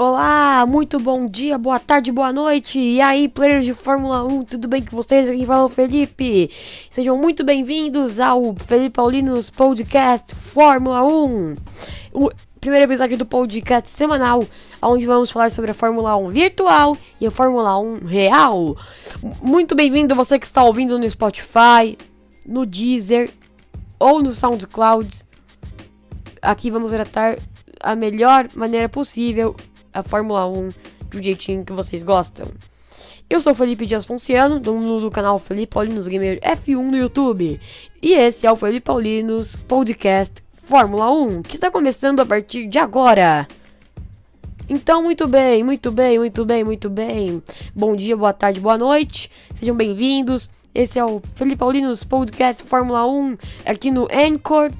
Olá, muito bom dia, boa tarde, boa noite. E aí, players de Fórmula 1, tudo bem com vocês? Aqui fala o Felipe. Sejam muito bem-vindos ao Felipe Paulinos Podcast Fórmula 1. O primeiro episódio do podcast semanal, onde vamos falar sobre a Fórmula 1 virtual e a Fórmula 1 real. Muito bem-vindo você que está ouvindo no Spotify, no Deezer ou no SoundCloud. Aqui vamos tratar a melhor maneira possível a Fórmula 1 do jeitinho que vocês gostam. Eu sou Felipe Dias Ponciano, dono do canal Felipe Paulinos Gamer F1 no YouTube. E esse é o Felipe Paulinos Podcast Fórmula 1, que está começando a partir de agora. Então, muito bem, muito bem, muito bem, muito bem. Bom dia, boa tarde, boa noite. Sejam bem-vindos. Esse é o Felipe Paulinos Podcast Fórmula 1 aqui no Anchor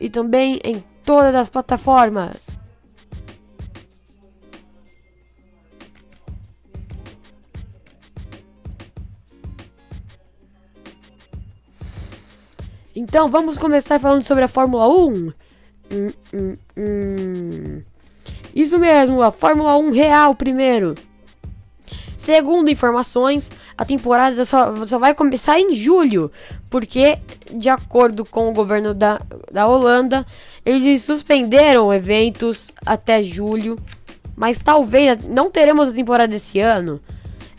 e também em todas as plataformas. Então vamos começar falando sobre a Fórmula 1. Hum, hum, hum. Isso mesmo, a Fórmula 1 real primeiro. Segundo informações, a temporada só, só vai começar em julho, porque, de acordo com o governo da, da Holanda, eles suspenderam eventos até julho. Mas talvez não teremos a temporada esse ano.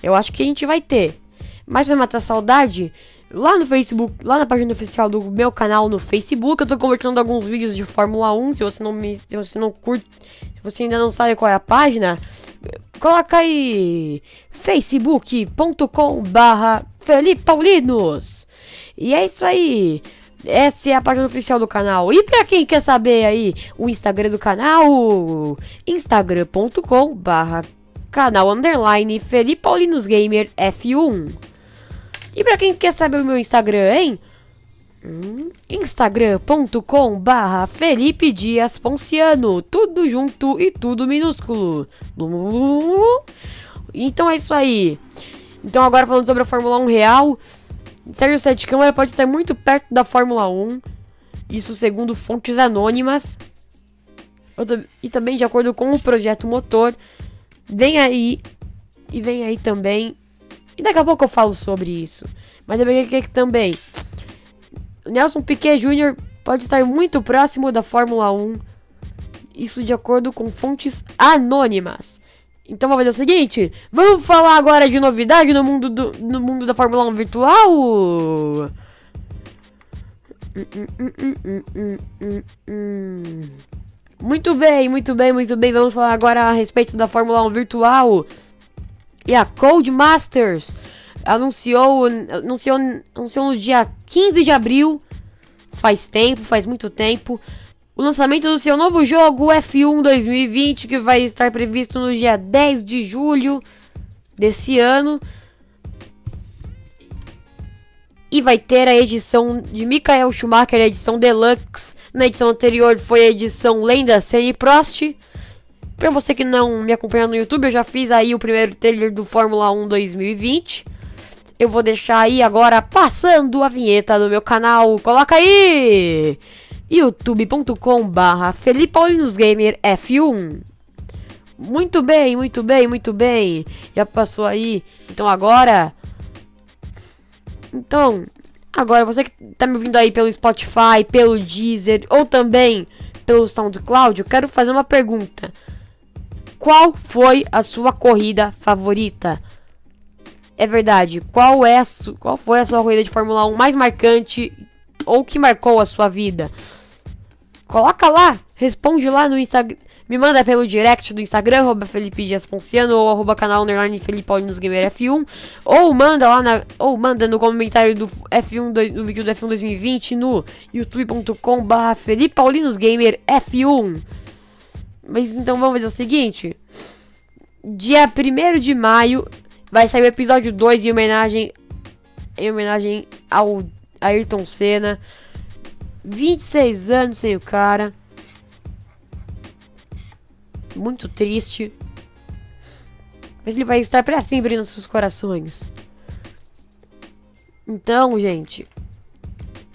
Eu acho que a gente vai ter. Mas pra matar saudade, lá no Facebook, lá na página oficial do meu canal no Facebook, eu tô convertendo alguns vídeos de Fórmula 1. Se você não me, se você não curte, se você ainda não sabe qual é a página, coloca aí facebook.com barra Felipe Paulinos. E é isso aí. Essa é a página oficial do canal. E pra quem quer saber aí o Instagram do canal, instagram.com barra canal underline Felipe Paulinos Gamer F1. E pra quem quer saber o meu Instagram, hein? Hum, instagram.com barra Felipe Dias Ponciano. Tudo junto e tudo minúsculo. Então é isso aí. Então agora falando sobre a Fórmula 1 real. Sérgio Sete Câmara pode estar muito perto da Fórmula 1. Isso segundo fontes anônimas. E também de acordo com o projeto motor. Vem aí. E vem aí também e daqui a pouco eu falo sobre isso. Mas também que também Nelson Piquet Jr. pode estar muito próximo da Fórmula 1. Isso de acordo com fontes anônimas. Então vamos fazer o seguinte, vamos falar agora de novidade no mundo do no mundo da Fórmula 1 virtual. Muito bem, muito bem, muito bem. Vamos falar agora a respeito da Fórmula 1 virtual. E a Codemasters anunciou, anunciou, anunciou no dia 15 de abril, faz tempo, faz muito tempo, o lançamento do seu novo jogo F1 2020, que vai estar previsto no dia 10 de julho desse ano. E vai ter a edição de Michael Schumacher, a edição Deluxe. Na edição anterior foi a edição Lenda Senna Prost. Pra você que não me acompanha no YouTube, eu já fiz aí o primeiro trailer do Fórmula 1 2020. Eu vou deixar aí agora passando a vinheta do meu canal. Coloca aí! youtube.com barra Felipe Gamer F1 Muito bem, muito bem, muito bem. Já passou aí. Então agora... Então, agora você que tá me ouvindo aí pelo Spotify, pelo Deezer ou também pelo SoundCloud, eu quero fazer uma pergunta. Qual foi a sua corrida favorita? É verdade. Qual é qual foi a sua corrida de Fórmula 1 mais marcante ou que marcou a sua vida? Coloca lá, responde lá no Instagram. Me manda pelo direct do Instagram, arroba Felipe Dias Ponciano, ou arroba canal underline Felipe Paulinos Gamer F1. Ou manda lá na. Ou manda no comentário do F1 do, do vídeo do F1 2020 no youtube.com barra Felipe Paulinos Gamer F1. Mas então vamos fazer o seguinte. Dia 1 de maio vai sair o episódio 2 em homenagem. Em homenagem ao Ayrton Senna. 26 anos sem o cara. Muito triste. Mas ele vai estar para sempre nos seus corações. Então, gente.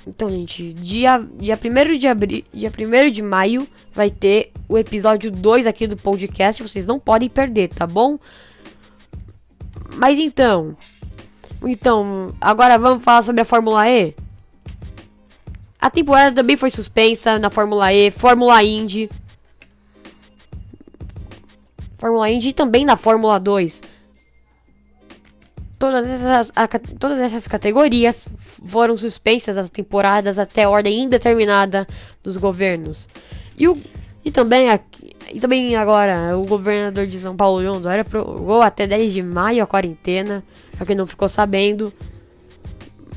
Então, gente, dia, dia 1 de abril, dia 1 de maio vai ter o episódio 2 aqui do podcast. Vocês não podem perder, tá bom? Mas então. Então, agora vamos falar sobre a Fórmula E. A temporada também foi suspensa na Fórmula E, Fórmula Indy. Fórmula Indy e também na Fórmula 2. Todas essas, a, todas essas categorias foram suspensas as temporadas até ordem indeterminada dos governos. E, o, e, também, aqui, e também agora o governador de São Paulo, João Dória, prorrogou até 10 de maio a quarentena, para quem não ficou sabendo.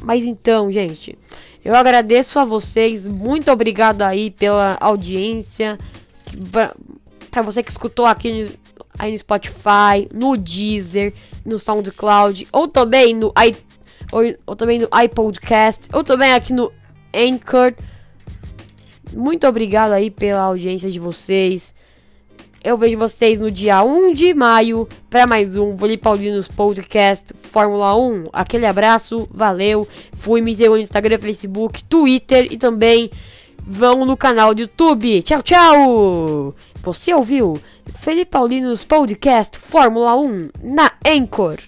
Mas então, gente, eu agradeço a vocês, muito obrigado aí pela audiência, para você que escutou aqui aí no Spotify, no Deezer, no SoundCloud, ou também no i, ou, ou também no iPodcast, ou também aqui no Anchor. Muito obrigado aí pela audiência de vocês. Eu vejo vocês no dia 1 de maio para mais um Voli Paulinos Podcast Fórmula 1. Aquele abraço, valeu. Fui me no Instagram, Facebook, Twitter e também vão no canal do YouTube. Tchau, tchau! Você ouviu Felipe Paulinos Podcast Fórmula 1 na Anchor.